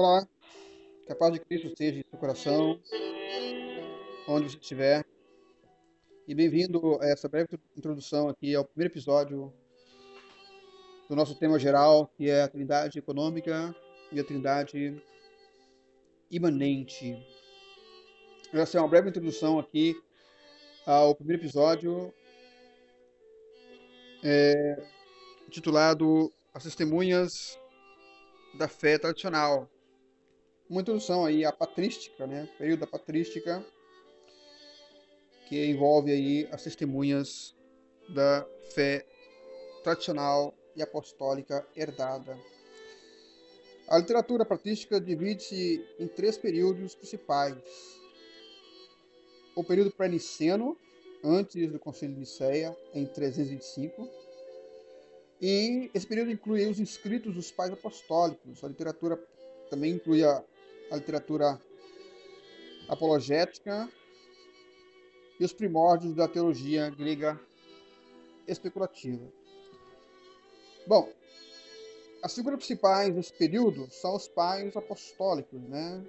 Olá, que a paz de Cristo esteja em seu coração, onde você estiver. E bem-vindo a essa breve introdução aqui ao primeiro episódio do nosso tema geral, que é a Trindade Econômica e a Trindade Imanente. Essa é uma breve introdução aqui ao primeiro episódio, é, titulado As Testemunhas da Fé Tradicional. Uma introdução aí à patrística, né? período da patrística, que envolve aí as testemunhas da fé tradicional e apostólica herdada. A literatura patrística divide-se em três períodos principais o período pré-niceno, antes do Concílio de Nicéia, em 325. E esse período inclui os escritos dos pais apostólicos. A literatura também inclui a, a literatura apologética e os primórdios da teologia grega especulativa. Bom, as figuras principais desse período são os pais apostólicos, né?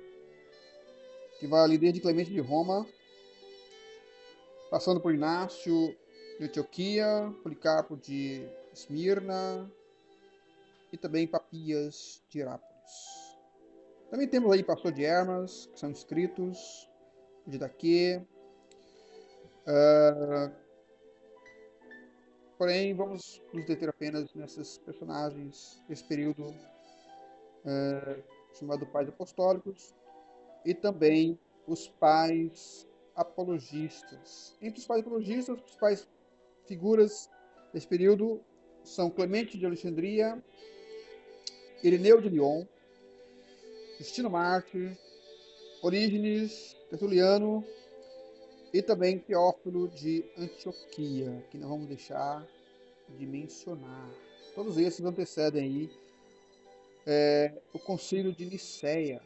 Que vai ali desde Clemente de Roma passando por Inácio de Antioquia, Policarpo de Esmirna e também Papias de Herápolis. Também temos aí Pastor de Hermas, que são inscritos, de Daquê. Uh, porém, vamos nos deter apenas nesses personagens desse período uh, chamado Pais Apostólicos e também os pais apologistas. Entre os pais apologistas, as principais figuras desse período são Clemente de Alexandria, Ireneu de Lyon, Justino Mártir, Orígenes, Tertuliano e também Teófilo de Antioquia, que não vamos deixar de mencionar. Todos esses antecedem aí é, o Concílio de Nicéia.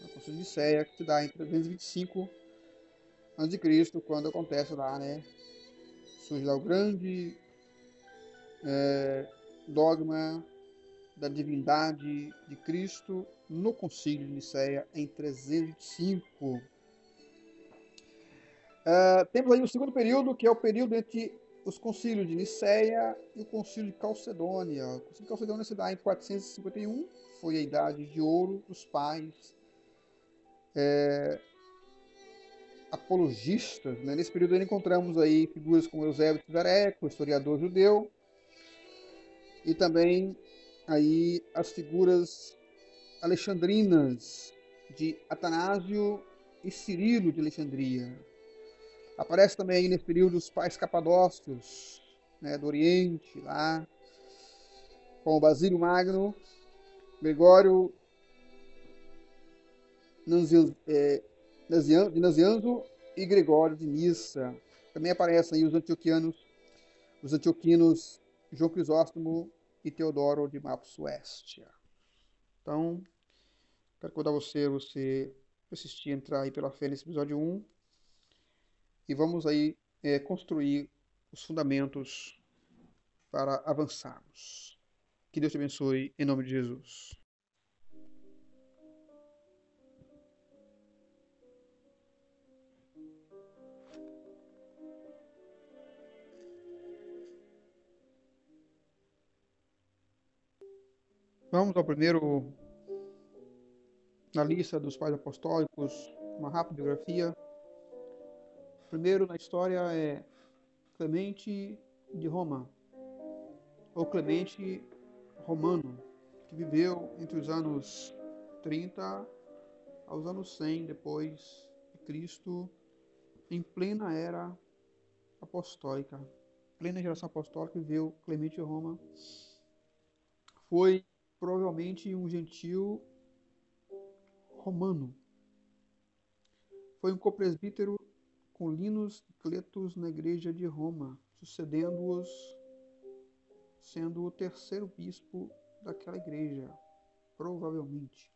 O Concílio de Nicéia que se dá em 325 antes de Cristo, quando acontece lá, né? Surge lá o grande é, dogma da divindade de Cristo no Concílio de Nicéia em 305. É, temos aí o segundo período, que é o período entre os concílios de Nicéia e o concílio de Calcedônia. O concílio de Calcedônia se dá em 451, foi a idade de ouro dos pais é, apologistas. Né? Nesse período encontramos aí figuras como Eusébio de Zareco, historiador judeu, e também aí as figuras alexandrinas de Atanásio e Cirilo de Alexandria. Aparece também aí nesse período os pais capadócios né, do Oriente, lá, com o Basílio Magno, Gregório é, de Nazianzo e Gregório de Nissa. Também aparecem aí os antioquianos, os antioquinos João Crisóstomo e Teodoro de Mapos Suécia. Então, quero convidar você, você assistir, entrar aí pela fé nesse episódio 1 e vamos aí é, construir os fundamentos para avançarmos. Que Deus te abençoe em nome de Jesus. Vamos ao primeiro na lista dos pais apostólicos, uma rápida biografia. Primeiro na história é Clemente de Roma, ou Clemente Romano, que viveu entre os anos 30 aos anos 100 depois de Cristo, em plena era apostólica, plena geração apostólica, viveu Clemente de Roma. Foi provavelmente um gentil romano. Foi um copresbítero com Linus e Cletus na igreja de Roma, sucedendo-os, sendo o terceiro bispo daquela igreja, provavelmente.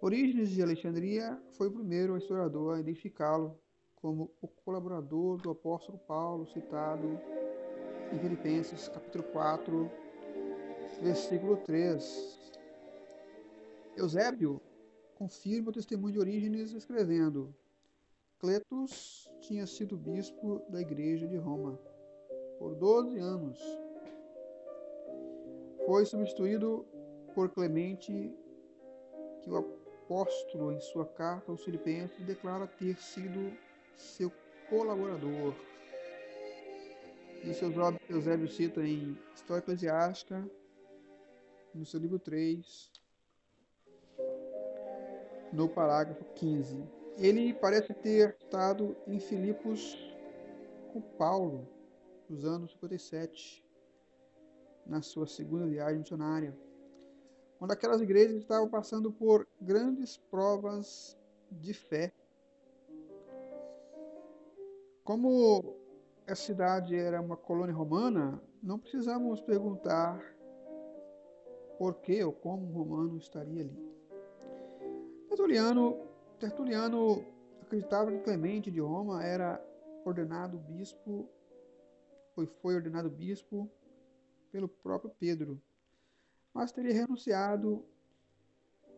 Orígenes de Alexandria foi o primeiro historiador a identificá-lo como o colaborador do apóstolo Paulo, citado em Filipenses capítulo 4, versículo 3. Eusébio confirma o testemunho de Orígenes escrevendo: Cletus tinha sido bispo da igreja de Roma por 12 anos. Foi substituído por Clemente, que o apóstolo, em sua carta aos Filipenses, declara ter sido seu colaborador. Isso Eusébio cita em História Eclesiástica, no seu livro 3, no parágrafo 15. Ele parece ter estado em Filipos com Paulo, nos anos 57, na sua segunda viagem missionária, quando aquelas igrejas estavam passando por grandes provas de fé. Como a cidade era uma colônia romana, não precisamos perguntar por que ou como um romano estaria ali. Tertuliano, Tertuliano acreditava que Clemente de Roma era ordenado bispo, foi, foi ordenado bispo pelo próprio Pedro, mas teria renunciado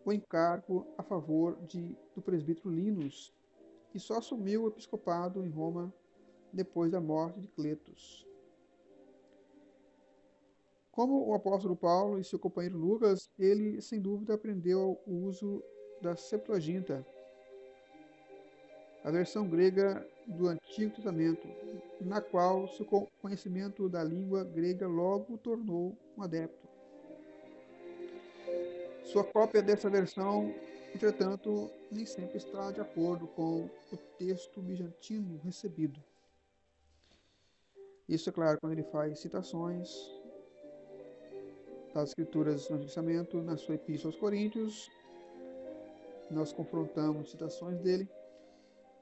o encargo a favor de, do presbítero Linus e só assumiu o episcopado em Roma depois da morte de Cletus. Como o apóstolo Paulo e seu companheiro Lucas, ele sem dúvida aprendeu o uso da Septuaginta, a versão grega do Antigo Testamento, na qual seu conhecimento da língua grega logo tornou um adepto. Sua cópia dessa versão, entretanto, nem sempre está de acordo com o texto bizantino recebido. Isso é claro quando ele faz citações das escrituras do Antigo Testamento na sua epístola aos Coríntios nós confrontamos citações dele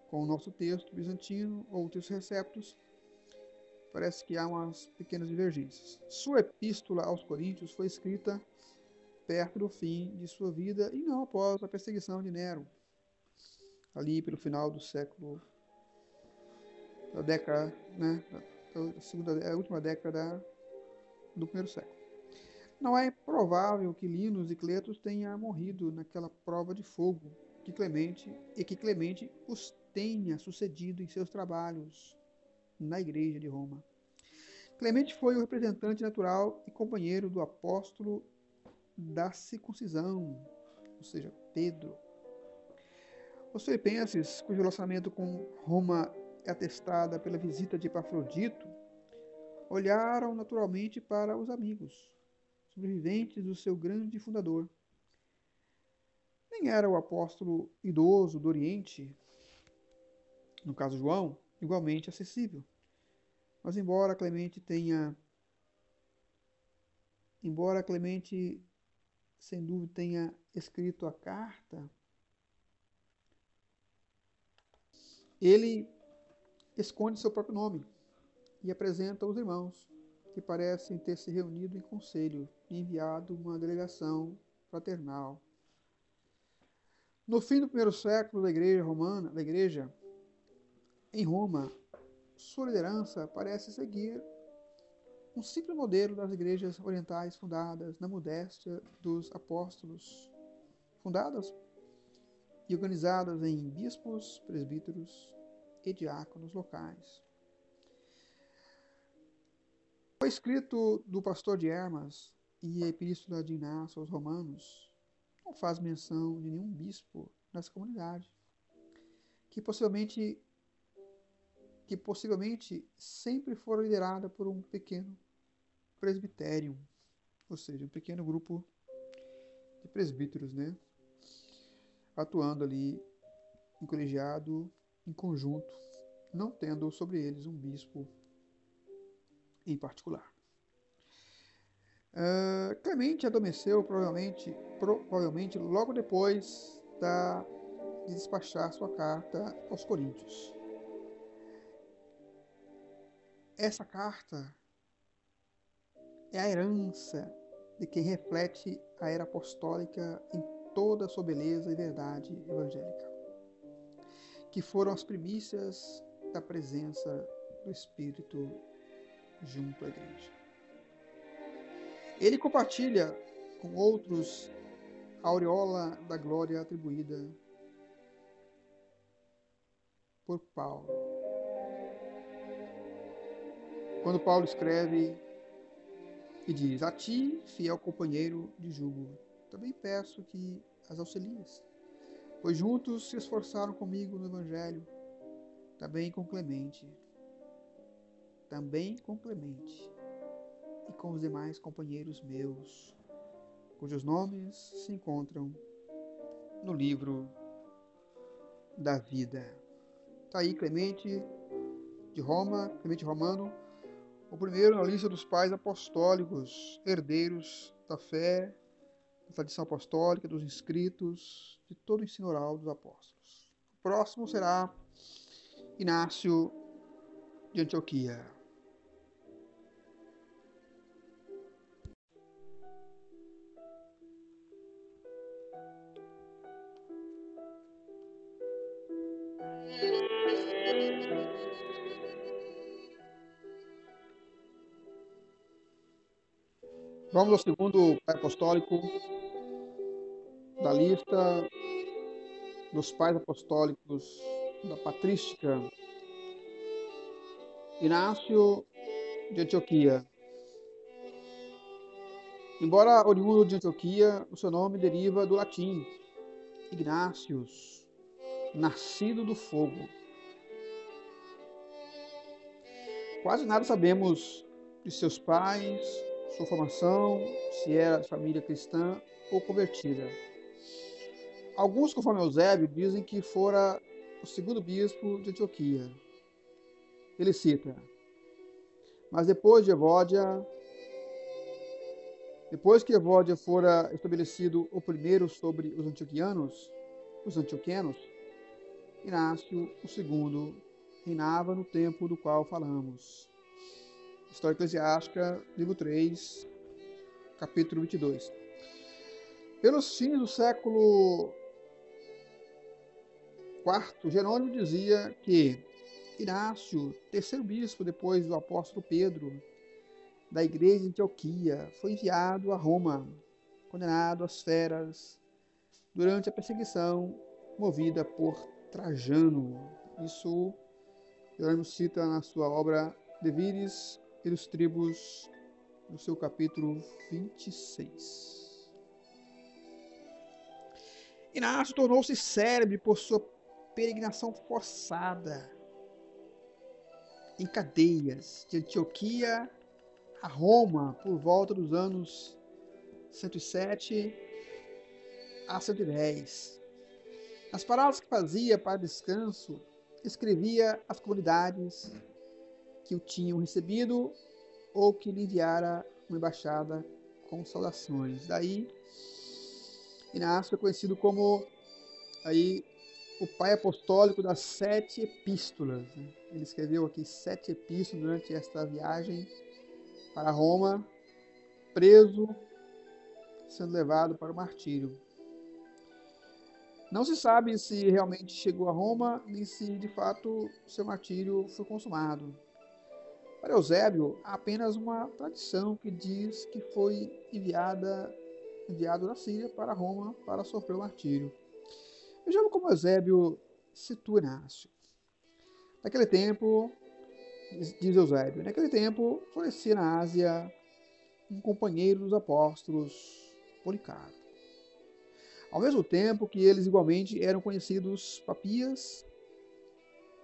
com o nosso texto bizantino ou textos receptos, parece que há umas pequenas divergências. Sua epístola aos Coríntios foi escrita perto do fim de sua vida e não após a perseguição de Nero, ali pelo final do século da década, né, a segunda, a última década do primeiro século. Não é provável que Linus e Cletus tenham morrido naquela prova de fogo que Clemente e que Clemente os tenha sucedido em seus trabalhos na igreja de Roma. Clemente foi o representante natural e companheiro do apóstolo da circuncisão, ou seja, Pedro. Os filipenses, cujo relacionamento com Roma é atestada pela visita de Epafrodito, olharam naturalmente para os amigos, sobreviventes do seu grande fundador. Nem era o apóstolo idoso do Oriente, no caso João, igualmente acessível. Mas embora Clemente tenha embora Clemente sem dúvida tenha escrito a carta, ele esconde seu próprio nome e apresenta aos irmãos que parecem ter se reunido em conselho e enviado uma delegação fraternal. No fim do primeiro século da igreja romana, da igreja em Roma, sua liderança parece seguir um simples modelo das igrejas orientais fundadas na modéstia dos apóstolos, fundadas e organizadas em bispos, presbíteros e diáconos locais. O escrito do pastor de Hermas e a epístola de Inácio aos Romanos não faz menção de nenhum bispo nessa comunidade, que possivelmente que possivelmente sempre for liderada por um pequeno presbitério, ou seja, um pequeno grupo de presbíteros, né? Atuando ali em colegiado, em conjunto, não tendo sobre eles um bispo em particular. Uh, Clemente adormeceu provavelmente, provavelmente logo depois da, de despachar sua carta aos Coríntios. Essa carta é a herança de quem reflete a era apostólica em toda a sua beleza e verdade evangélica, que foram as primícias da presença do Espírito junto à igreja. Ele compartilha com outros a aureola da glória atribuída por Paulo. Quando Paulo escreve e diz: A ti, fiel companheiro de jugo, também peço que as auxilies, pois juntos se esforçaram comigo no Evangelho, também com Clemente, também com Clemente e com os demais companheiros meus, cujos nomes se encontram no livro da vida. Está aí Clemente de Roma, Clemente Romano, o primeiro na lista dos pais apostólicos, herdeiros da fé, da tradição apostólica, dos inscritos, de todo o ensino oral dos apóstolos. O próximo será Inácio de Antioquia. Vamos ao segundo pai apostólico da lista dos pais apostólicos da patrística. Inácio de Antioquia. Embora oriundo de Antioquia, o seu nome deriva do latim Ignácios, nascido do fogo. Quase nada sabemos de seus pais, sua formação, se era de família cristã ou convertida. Alguns, conforme Eusébio, dizem que fora o segundo bispo de Antioquia. Ele cita: Mas depois de Evódia, depois que Evódia fora estabelecido o primeiro sobre os antioquianos, os antioquenos, Inácio, o segundo, reinava no tempo do qual falamos. História Eclesiástica, livro 3, capítulo 22. Pelos fins do século IV, Jerônimo dizia que Inácio, terceiro bispo depois do apóstolo Pedro, da igreja de Antioquia, foi enviado a Roma, condenado às feras durante a perseguição movida por Trajano. Isso Jerônimo cita na sua obra De Viris dos tribos, no seu capítulo 26. Inácio tornou-se célebre por sua peregrinação forçada em cadeias de Antioquia a Roma por volta dos anos 107 a 110. As paradas que fazia para descanso, escrevia às comunidades que o tinham recebido ou que lhe enviara uma embaixada com saudações. Daí, Inácio é conhecido como aí o pai apostólico das sete epístolas. Né? Ele escreveu aqui sete epístolas durante esta viagem para Roma, preso, sendo levado para o martírio. Não se sabe se realmente chegou a Roma, nem se de fato seu martírio foi consumado. Para Eusébio, há apenas uma tradição que diz que foi enviada, enviado da Síria para Roma para sofrer o martírio. Vejamos como Eusébio situa Inácio. Naquele tempo, diz Eusébio, naquele tempo florescia na Ásia um companheiro dos apóstolos, Policarpo. Ao mesmo tempo que eles igualmente eram conhecidos Papias,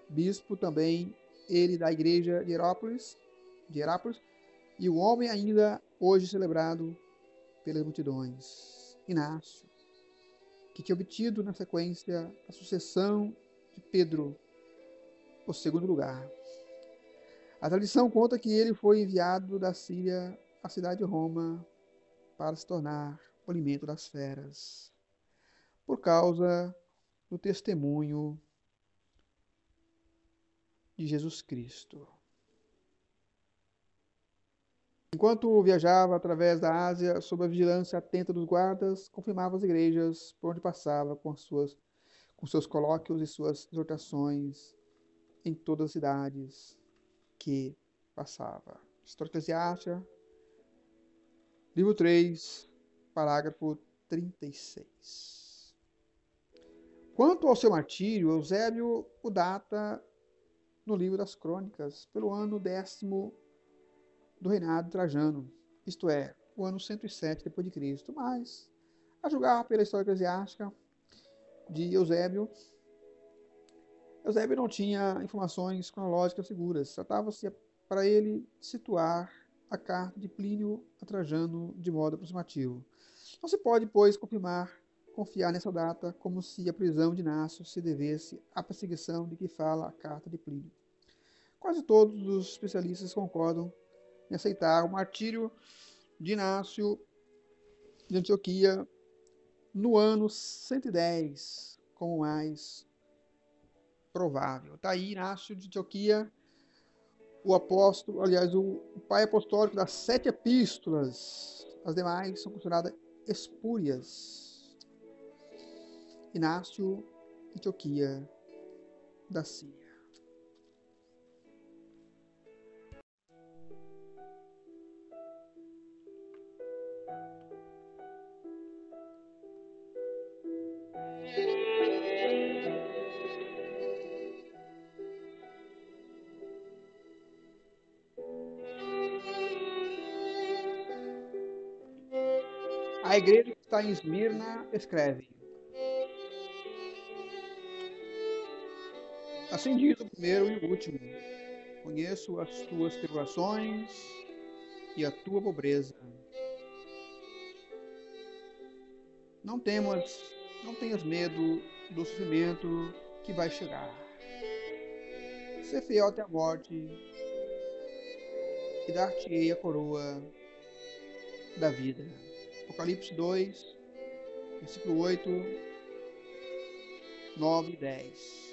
bispo também ele da igreja de Herápolis, de Herápolis e o homem ainda hoje celebrado pelas multidões, Inácio, que tinha obtido na sequência a sucessão de Pedro, o segundo lugar. A tradição conta que ele foi enviado da Síria à cidade de Roma para se tornar o alimento das feras, por causa do testemunho de Jesus Cristo. Enquanto viajava através da Ásia, sob a vigilância atenta dos guardas, confirmava as igrejas por onde passava com, suas, com seus colóquios e suas exortações em todas as cidades que passava. História Eclesiástica, livro 3, parágrafo 36. Quanto ao seu martírio, Eusébio o data no livro das Crônicas, pelo ano décimo do reinado de Trajano, isto é, o ano 107 depois de Cristo. Mas, a julgar pela história eclesiástica de Eusébio, Eusébio não tinha informações cronológicas seguras. Tratava-se para ele situar a carta de Plínio a Trajano de modo aproximativo. Não se pode, pois, confirmar, confiar nessa data como se a prisão de Inácio se devesse à perseguição de que fala a carta de Plínio. Quase todos os especialistas concordam em aceitar o martírio de Inácio de Antioquia no ano 110 como mais provável. Está aí Inácio de Antioquia, o apóstolo, aliás, o, pai apostólico das sete epístolas. As demais são consideradas espúrias. Inácio Antioquia da Síria. A igreja que está em Esmirna escreve: Assim diz o primeiro e o último: Conheço as tuas tribulações e a tua pobreza. Não temas, não tenhas medo do sofrimento que vai chegar. Ser fiel até a morte e dar-te-ei a coroa da vida. Apocalipse 2, versículo 8, 9 e 10.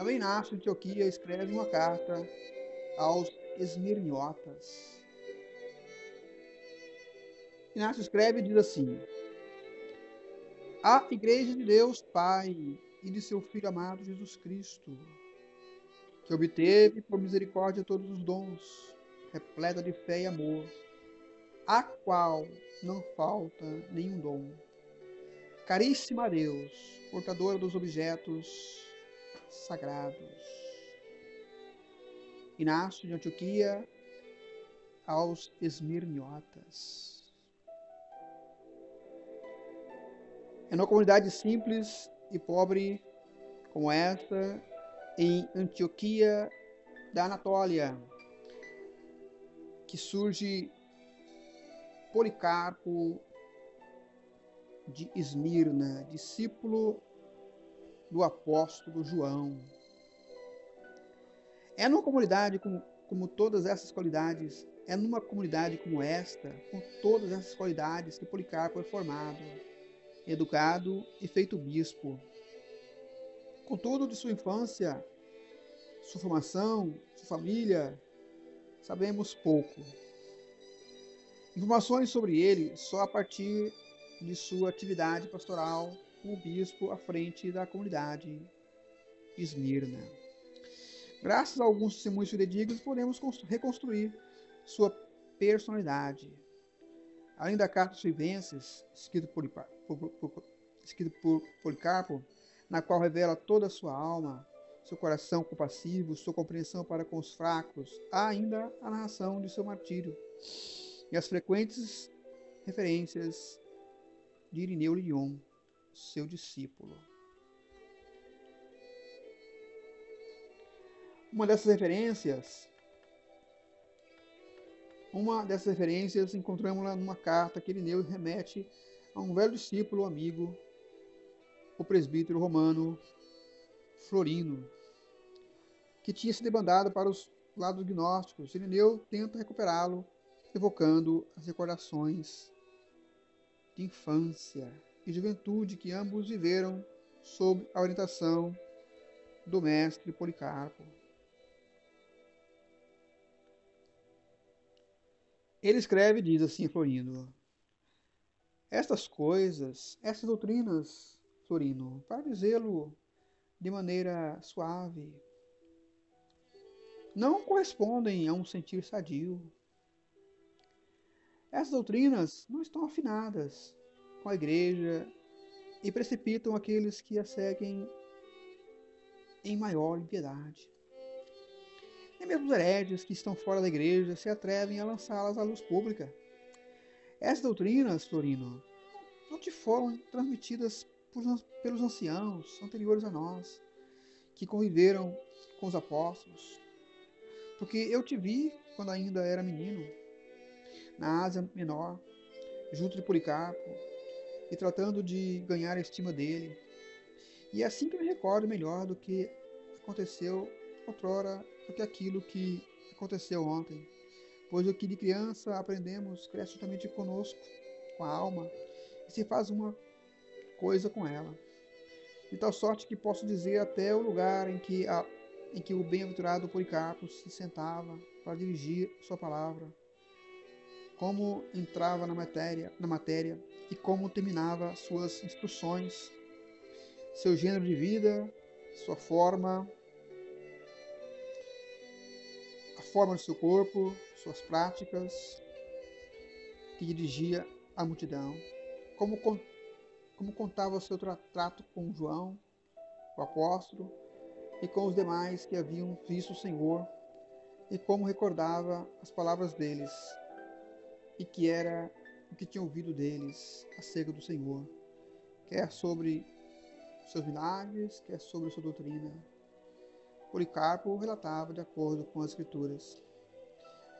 Também Inácio de Antioquia escreve uma carta aos esmirniotas. Inácio escreve e diz assim: A Igreja de Deus Pai e de seu Filho amado Jesus Cristo, que obteve por misericórdia todos os dons, repleta de fé e amor, a qual não falta nenhum dom. Caríssima Deus, portadora dos objetos sagrados. Inácio de Antioquia aos esmirniotas. É uma comunidade simples e pobre como esta, em Antioquia da Anatólia, que surge Policarpo de Esmirna, discípulo do apóstolo João. É numa comunidade com, como todas essas qualidades, é numa comunidade como esta, com todas essas qualidades, que Policarpo é formado, educado e feito bispo. Contudo, de sua infância, sua formação, sua família, sabemos pouco. Informações sobre ele só a partir de sua atividade pastoral como bispo à frente da comunidade Esmirna. Graças a alguns testemunhos fidedignos, podemos reconstruir sua personalidade. Além da carta dos Filipenses, escrita por, por, por, por Policarpo, na qual revela toda a sua alma, seu coração compassivo, sua compreensão para com os fracos, há ainda a narração de seu martírio e as frequentes referências de Irineu Lyon, seu discípulo. Uma dessas referências, uma dessas referências encontramos-la numa carta que Irineu remete a um velho discípulo, amigo, o presbítero romano Florino, que tinha se debandado para os lados gnósticos. Irineu tenta recuperá-lo evocando as recordações de infância e juventude que ambos viveram sob a orientação do mestre Policarpo. Ele escreve diz assim, Florindo: Estas coisas, essas doutrinas, Florino, para dizê-lo de maneira suave, não correspondem a um sentir sadio essas doutrinas não estão afinadas com a igreja e precipitam aqueles que a seguem em maior impiedade. Nem mesmo os hereges que estão fora da igreja se atrevem a lançá-las à luz pública. Essas doutrinas, Florino, não te foram transmitidas por, pelos anciãos anteriores a nós, que conviveram com os apóstolos. Porque eu te vi quando ainda era menino, na Ásia Menor, junto de Policarpo, e tratando de ganhar a estima dele. E é assim que me recordo melhor do que aconteceu outrora do que aquilo que aconteceu ontem. Pois o que de criança aprendemos cresce justamente conosco, com a alma, e se faz uma coisa com ela. De tal sorte que posso dizer até o lugar em que, a, em que o bem-aventurado Policarpo se sentava para dirigir sua palavra, como entrava na matéria, na matéria e como terminava suas instruções, seu gênero de vida, sua forma, a forma do seu corpo, suas práticas, que dirigia a multidão, como, como contava seu trato com João, o apóstolo, e com os demais que haviam visto o Senhor, e como recordava as palavras deles, e que era o que tinha ouvido deles acerca do Senhor, quer sobre seus milagres, quer sobre sua doutrina. Policarpo relatava de acordo com as Escrituras.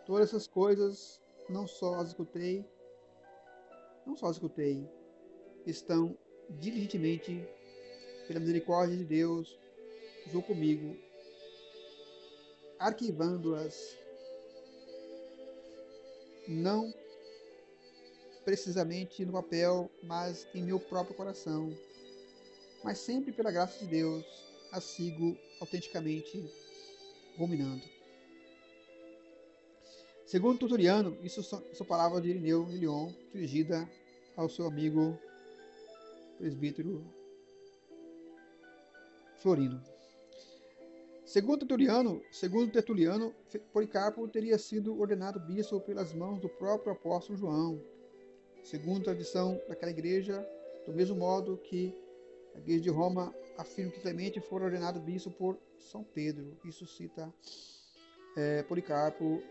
Todas essas coisas não só as escutei, não só as escutei, estão diligentemente, pela misericórdia de Deus, junto comigo, arquivando-as, não precisamente no papel, mas em meu próprio coração. Mas sempre pela graça de Deus, a sigo autenticamente ruminando. Segundo Tertuliano, isso são palavras de Irineu de Lyon, dirigida ao seu amigo presbítero Florino. Segundo Tertuliano, segundo Tertuliano, Policarpo teria sido ordenado bispo pelas mãos do próprio apóstolo João, segundo a tradição daquela igreja, do mesmo modo que a igreja de Roma afirma que Clemente foi ordenado bispo por São Pedro. Isso cita é, Policarpo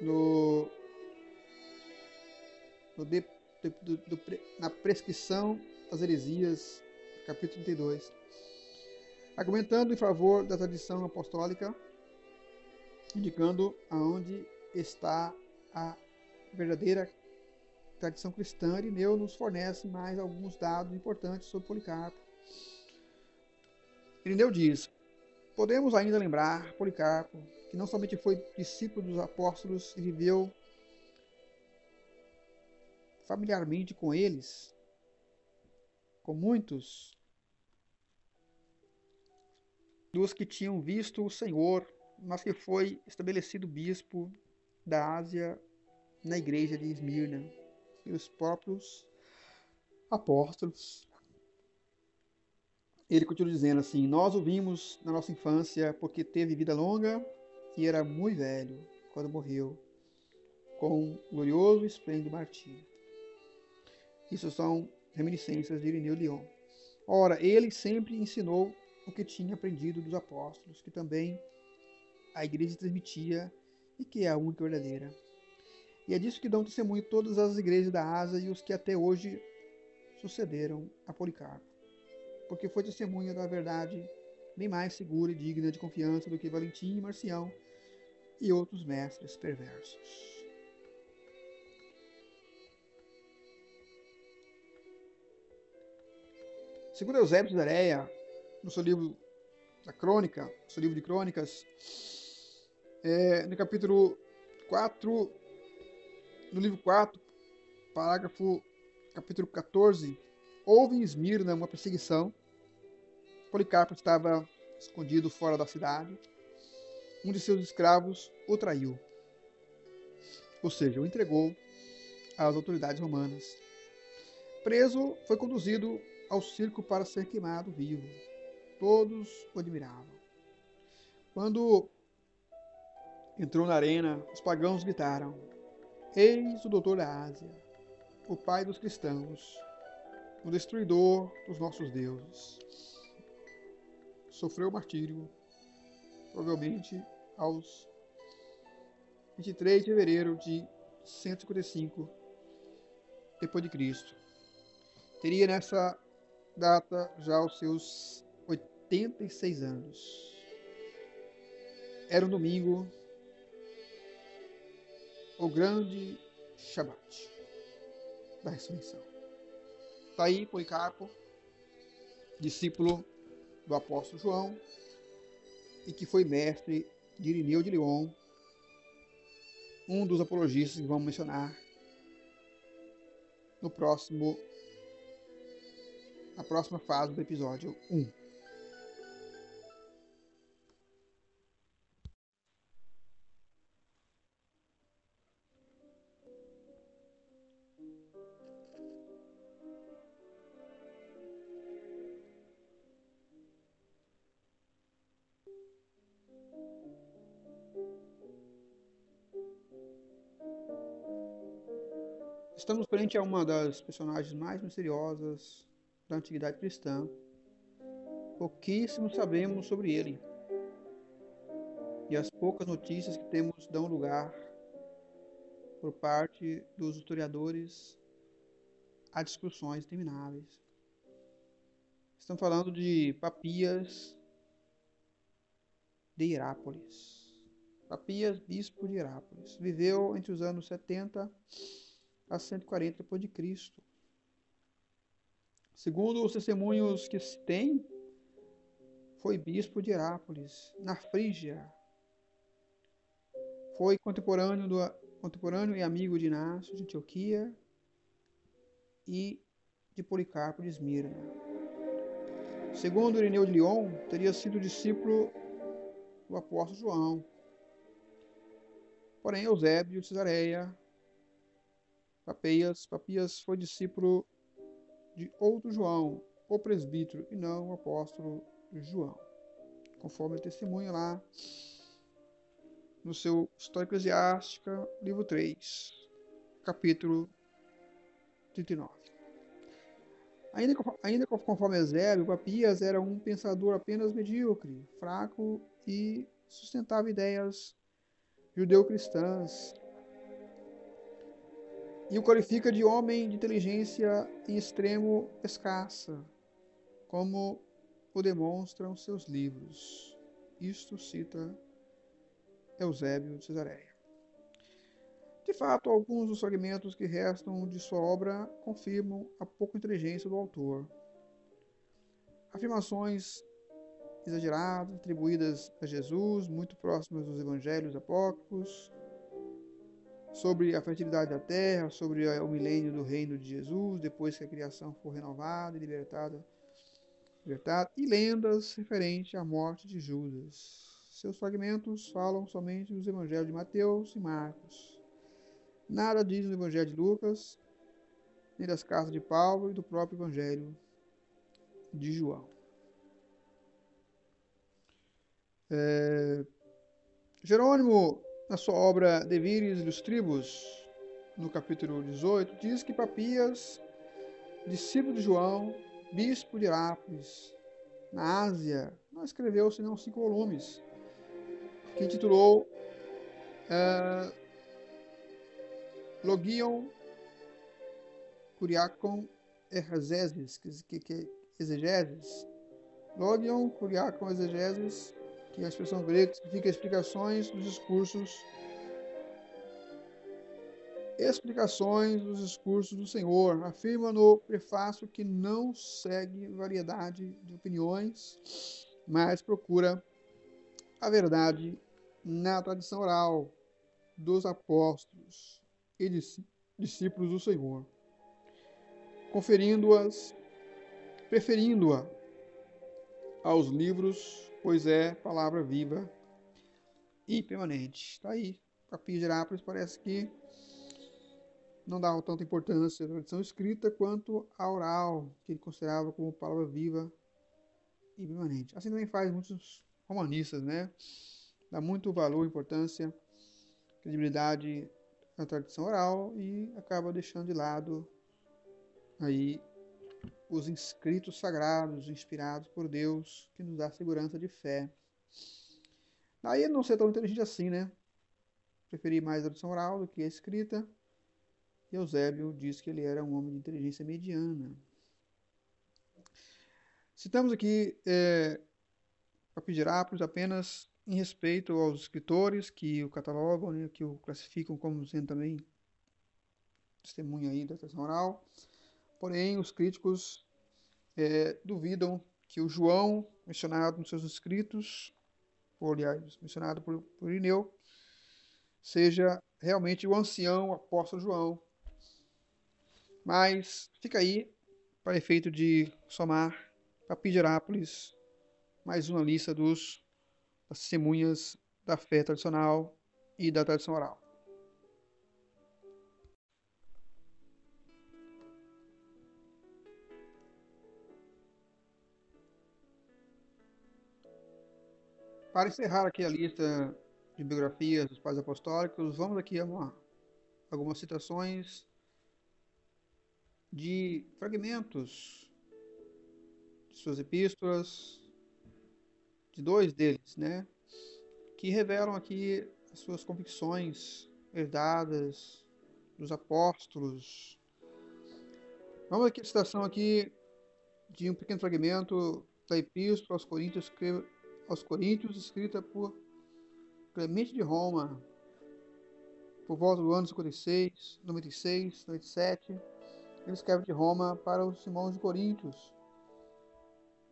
no, no de, do, do, na prescrição das heresias, capítulo 32. Argumentando em favor da tradição apostólica, indicando aonde está a verdadeira tradição cristã, Irineu nos fornece mais alguns dados importantes sobre Policarpo. Irineu diz: Podemos ainda lembrar Policarpo, que não somente foi discípulo dos apóstolos e viveu familiarmente com eles, com muitos dos que tinham visto o Senhor, mas que foi estabelecido bispo da Ásia na igreja de Esmirna pelos próprios apóstolos. Ele continua dizendo assim: Nós o vimos na nossa infância porque teve vida longa e era muito velho quando morreu, com um glorioso e esplêndido martírio. Isso são reminiscências de Irineu Leon. Ora, ele sempre ensinou o que tinha aprendido dos apóstolos, que também a igreja transmitia e que é a única verdadeira. E é disso que dão testemunho todas as igrejas da Ásia e os que até hoje sucederam a Policarpo. Porque foi testemunha da verdade bem mais segura e digna de confiança do que Valentim e Marcião e outros mestres perversos. Segundo Eusébio de Dareia, no seu livro da Crônica, no seu livro de Crônicas, é, no capítulo 4, no livro 4, parágrafo capítulo 14, houve em Esmirna uma perseguição. Policarpo estava escondido fora da cidade. Um de seus escravos o traiu. Ou seja, o entregou às autoridades romanas. Preso, foi conduzido ao circo para ser queimado vivo. Todos o admiravam. Quando entrou na arena, os pagãos gritaram: Eis o doutor da Ásia. o pai dos cristãos, o destruidor dos nossos deuses. Sofreu martírio, provavelmente aos 23 de fevereiro de 155 depois de Cristo. Teria nessa data já os seus 86 anos. Era um domingo, o grande Shabat da ressurreição. Está aí Policarpo, discípulo do apóstolo João, e que foi mestre de Irineu de Lyon, um dos apologistas que vamos mencionar no próximo na próxima fase do episódio 1. A uma das personagens mais misteriosas da antiguidade cristã. Pouquíssimo sabemos sobre ele. E as poucas notícias que temos dão lugar, por parte dos historiadores, a discussões intermináveis. Estamos falando de Papias de Herápolis. Papias, bispo de Herápolis. Viveu entre os anos 70 a 140 depois de Cristo. Segundo os testemunhos que se tem, foi bispo de Herápolis, na Frígia. Foi contemporâneo, do, contemporâneo e amigo de Inácio de Antioquia e de Policarpo de Esmirna. Segundo Irineu de Lyon, teria sido discípulo do apóstolo João. Porém, Eusébio de Cesareia Papias, Papias foi discípulo de outro João, o presbítero, e não o apóstolo João. Conforme ele testemunha lá no seu História Eclesiástica, livro 3, capítulo 39. Ainda, ainda conforme Eusébio, Papias era um pensador apenas medíocre, fraco e sustentava ideias judeu-cristãs e o qualifica de homem de inteligência em extremo escassa, como o demonstram seus livros. Isto cita Eusébio de Cesareia. De fato, alguns dos fragmentos que restam de sua obra confirmam a pouca inteligência do autor. Afirmações exageradas, atribuídas a Jesus, muito próximas dos evangelhos apócrifos, sobre a fertilidade da terra, sobre o milênio do reino de Jesus, depois que a criação for renovada e libertada, libertada e lendas referentes à morte de Judas. Seus fragmentos falam somente dos evangelhos de Mateus e Marcos. Nada diz no evangelho de Lucas, nem das cartas de Paulo e do próprio evangelho de João. É... Jerônimo na sua obra De Viris dos Tribos, no capítulo 18, diz que Papias, discípulo de João, bispo de Herápolis, na Ásia, não escreveu senão cinco volumes, que intitulou uh, Logion Curiacon Exegeses, que, que, exegeses. Logion Curiacon Exegeses que é a expressão grega significa explicações dos discursos explicações dos discursos do Senhor. Afirma no prefácio que não segue variedade de opiniões, mas procura a verdade na tradição oral dos apóstolos e discípulos do Senhor, conferindo-as, preferindo-a aos livros pois é palavra viva e permanente. Está aí. Capim de Herápolis parece que não dava tanta importância à tradição escrita quanto à oral, que ele considerava como palavra viva e permanente. Assim também faz muitos romanistas, né? Dá muito valor, importância, credibilidade a tradição oral e acaba deixando de lado aí os inscritos sagrados, inspirados por Deus, que nos dá segurança de fé. Daí não ser tão inteligente assim, né? Preferi mais a tradição oral do que a escrita. E Eusébio diz que ele era um homem de inteligência mediana. Citamos aqui é, Papigirápolis apenas em respeito aos escritores que o catalogam, né, que o classificam como sendo também testemunha aí da tradição oral. Porém, os críticos é, duvidam que o João, mencionado nos seus escritos, ou aliás, mencionado por, por Irineu, seja realmente o ancião o apóstolo João. Mas fica aí, para efeito de somar Papigerápolis, mais uma lista dos testemunhas da fé tradicional e da tradição oral. Para encerrar aqui a lista de biografias dos pais apostólicos, vamos aqui a uma, algumas citações de fragmentos de suas epístolas, de dois deles, né, que revelam aqui as suas convicções herdadas dos apóstolos. Vamos aqui a citação aqui de um pequeno fragmento da epístola aos Coríntios que aos Coríntios, escrita por Clemente de Roma, por volta do ano 56, 96, 97. Ele escreve de Roma para os irmãos de Coríntios.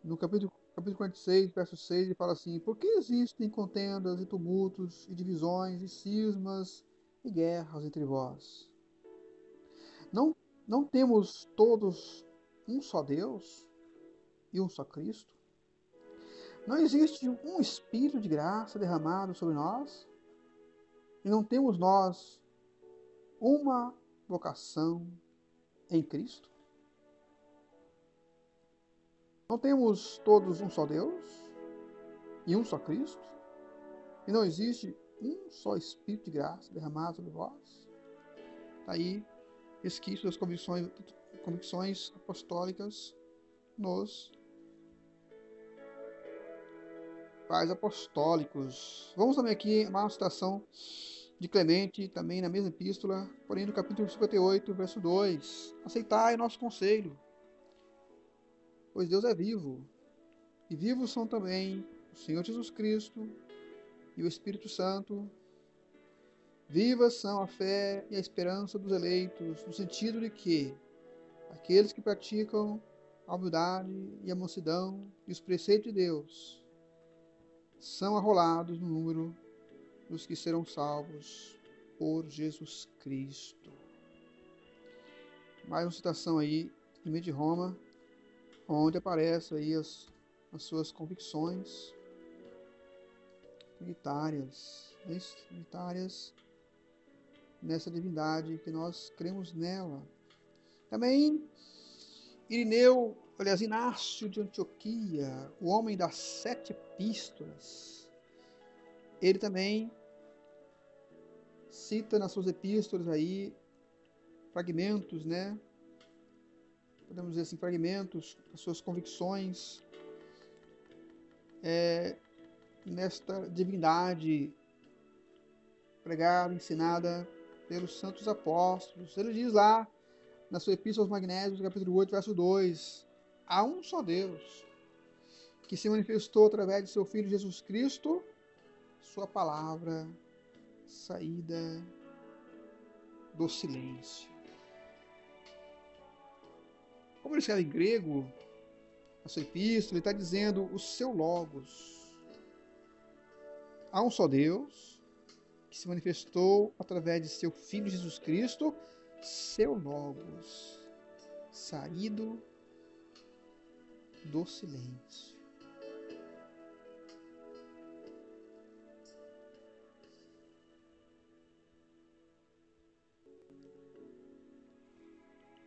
No capítulo, capítulo 46, verso 6, ele fala assim: Por que existem contendas e tumultos e divisões e cismas e guerras entre vós? Não, não temos todos um só Deus e um só Cristo? Não existe um espírito de graça derramado sobre nós? E não temos nós uma vocação em Cristo? Não temos todos um só Deus e um só Cristo? E não existe um só Espírito de graça derramado sobre vós? Está aí resquício das convicções, convicções apostólicas nos apostólicos. Vamos também aqui uma citação de Clemente, também na mesma epístola, porém no capítulo 58, verso 2. Aceitai nosso conselho, pois Deus é vivo, e vivos são também o Senhor Jesus Cristo e o Espírito Santo. Vivas são a fé e a esperança dos eleitos, no sentido de que aqueles que praticam a humildade e a mansidão e os preceitos de Deus são arrolados no número dos que serão salvos por Jesus Cristo. Mais uma citação aí, primeiro de Roma, onde aparecem aí as, as suas convicções unitárias, unitárias nessa divindade que nós cremos nela. Também Irineu aliás, Inácio de Antioquia, o homem das sete epístolas, ele também cita nas suas epístolas aí fragmentos, né? Podemos dizer assim, fragmentos das suas convicções é, nesta divindade pregada, ensinada pelos santos apóstolos. Ele diz lá na sua Epístola aos Magnésios, capítulo 8, verso 2: Há um só Deus, que se manifestou através de seu Filho Jesus Cristo, sua palavra saída do silêncio. Como ele escreve em grego, a sua epístola, ele está dizendo o seu Logos. Há um só Deus, que se manifestou através de seu Filho Jesus Cristo, seu Logos, saído do silêncio.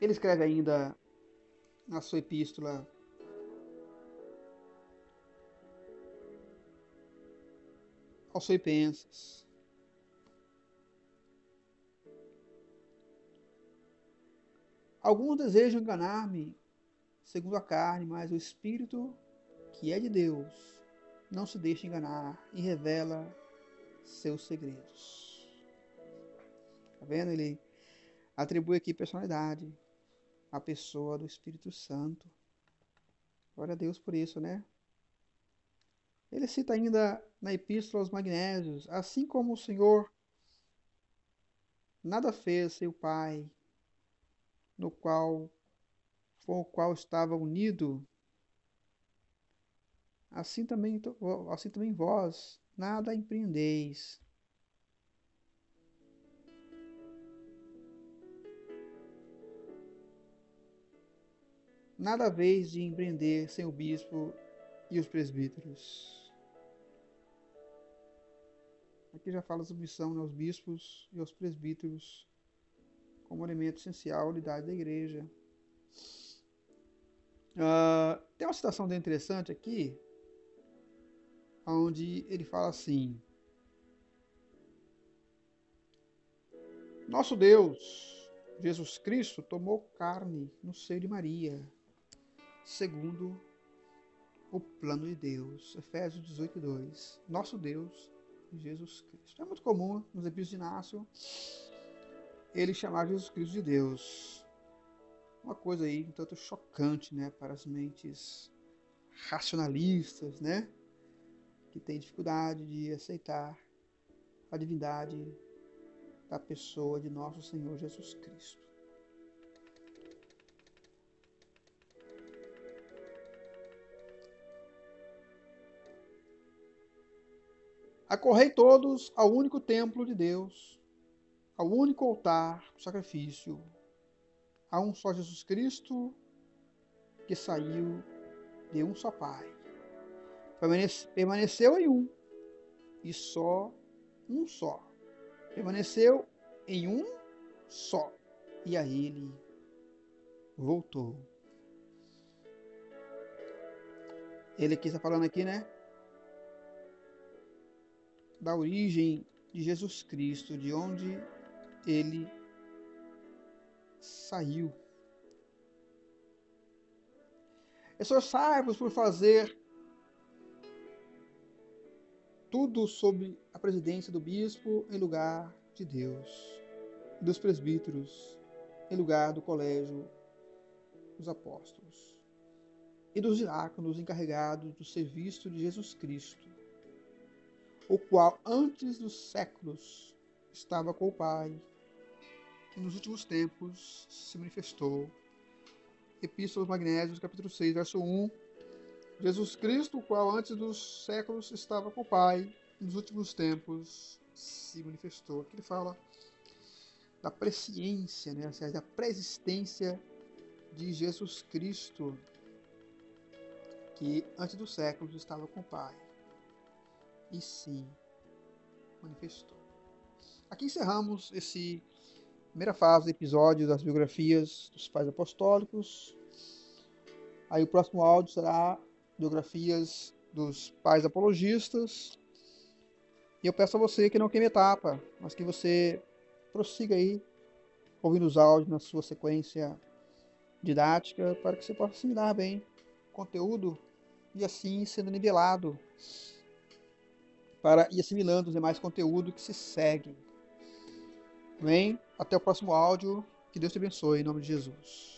Ele escreve ainda na sua epístola aos Filipenses. Alguns desejam enganar-me segundo a carne, mas o Espírito, que é de Deus, não se deixa enganar e revela seus segredos. Tá vendo? Ele atribui aqui personalidade à pessoa do Espírito Santo. Glória a Deus por isso, né? Ele cita ainda na Epístola aos Magnésios, assim como o Senhor nada fez sem o Pai, no qual com o qual estava unido, assim também, assim também vós nada empreendeis. Nada vez de empreender sem o bispo e os presbíteros. Aqui já fala sobre missão né, aos bispos e aos presbíteros como elemento essencial à unidade da igreja. Uh, tem uma citação bem interessante aqui, onde ele fala assim: Nosso Deus, Jesus Cristo, tomou carne no seio de Maria, segundo o plano de Deus. Efésios 18, 2. Nosso Deus, Jesus Cristo. É muito comum nos epístolas de Inácio ele chamar Jesus Cristo de Deus uma coisa aí um tanto chocante, né, para as mentes racionalistas, né, que têm dificuldade de aceitar a divindade da pessoa de nosso Senhor Jesus Cristo. Acorrei todos ao único templo de Deus, ao único altar do sacrifício, Há um só Jesus Cristo que saiu de um só Pai. Permaneceu em um e só um só. Permaneceu em um só e a ele voltou. Ele aqui está falando aqui, né? Da origem de Jesus Cristo, de onde ele saiu. Esforçai-vos por fazer tudo sob a presidência do bispo em lugar de Deus, dos presbíteros em lugar do colégio dos apóstolos e dos diáconos encarregados do serviço de Jesus Cristo, o qual antes dos séculos estava com o Pai que nos últimos tempos se manifestou. Epístola Magnésios, capítulo 6, verso 1. Jesus Cristo, o qual antes dos séculos estava com o Pai, nos últimos tempos se manifestou. Aqui ele fala da presciência, né? Seja, da preexistência de Jesus Cristo, que antes dos séculos estava com o Pai e se manifestou. Aqui encerramos esse primeira fase episódio das biografias dos pais apostólicos. Aí o próximo áudio será biografias dos pais apologistas. E eu peço a você que não queime etapa, mas que você prossiga aí ouvindo os áudios na sua sequência didática para que você possa assimilar bem o conteúdo e assim sendo nivelado para ir assimilando os demais conteúdos que se seguem. Amém? Até o próximo áudio. Que Deus te abençoe em nome de Jesus.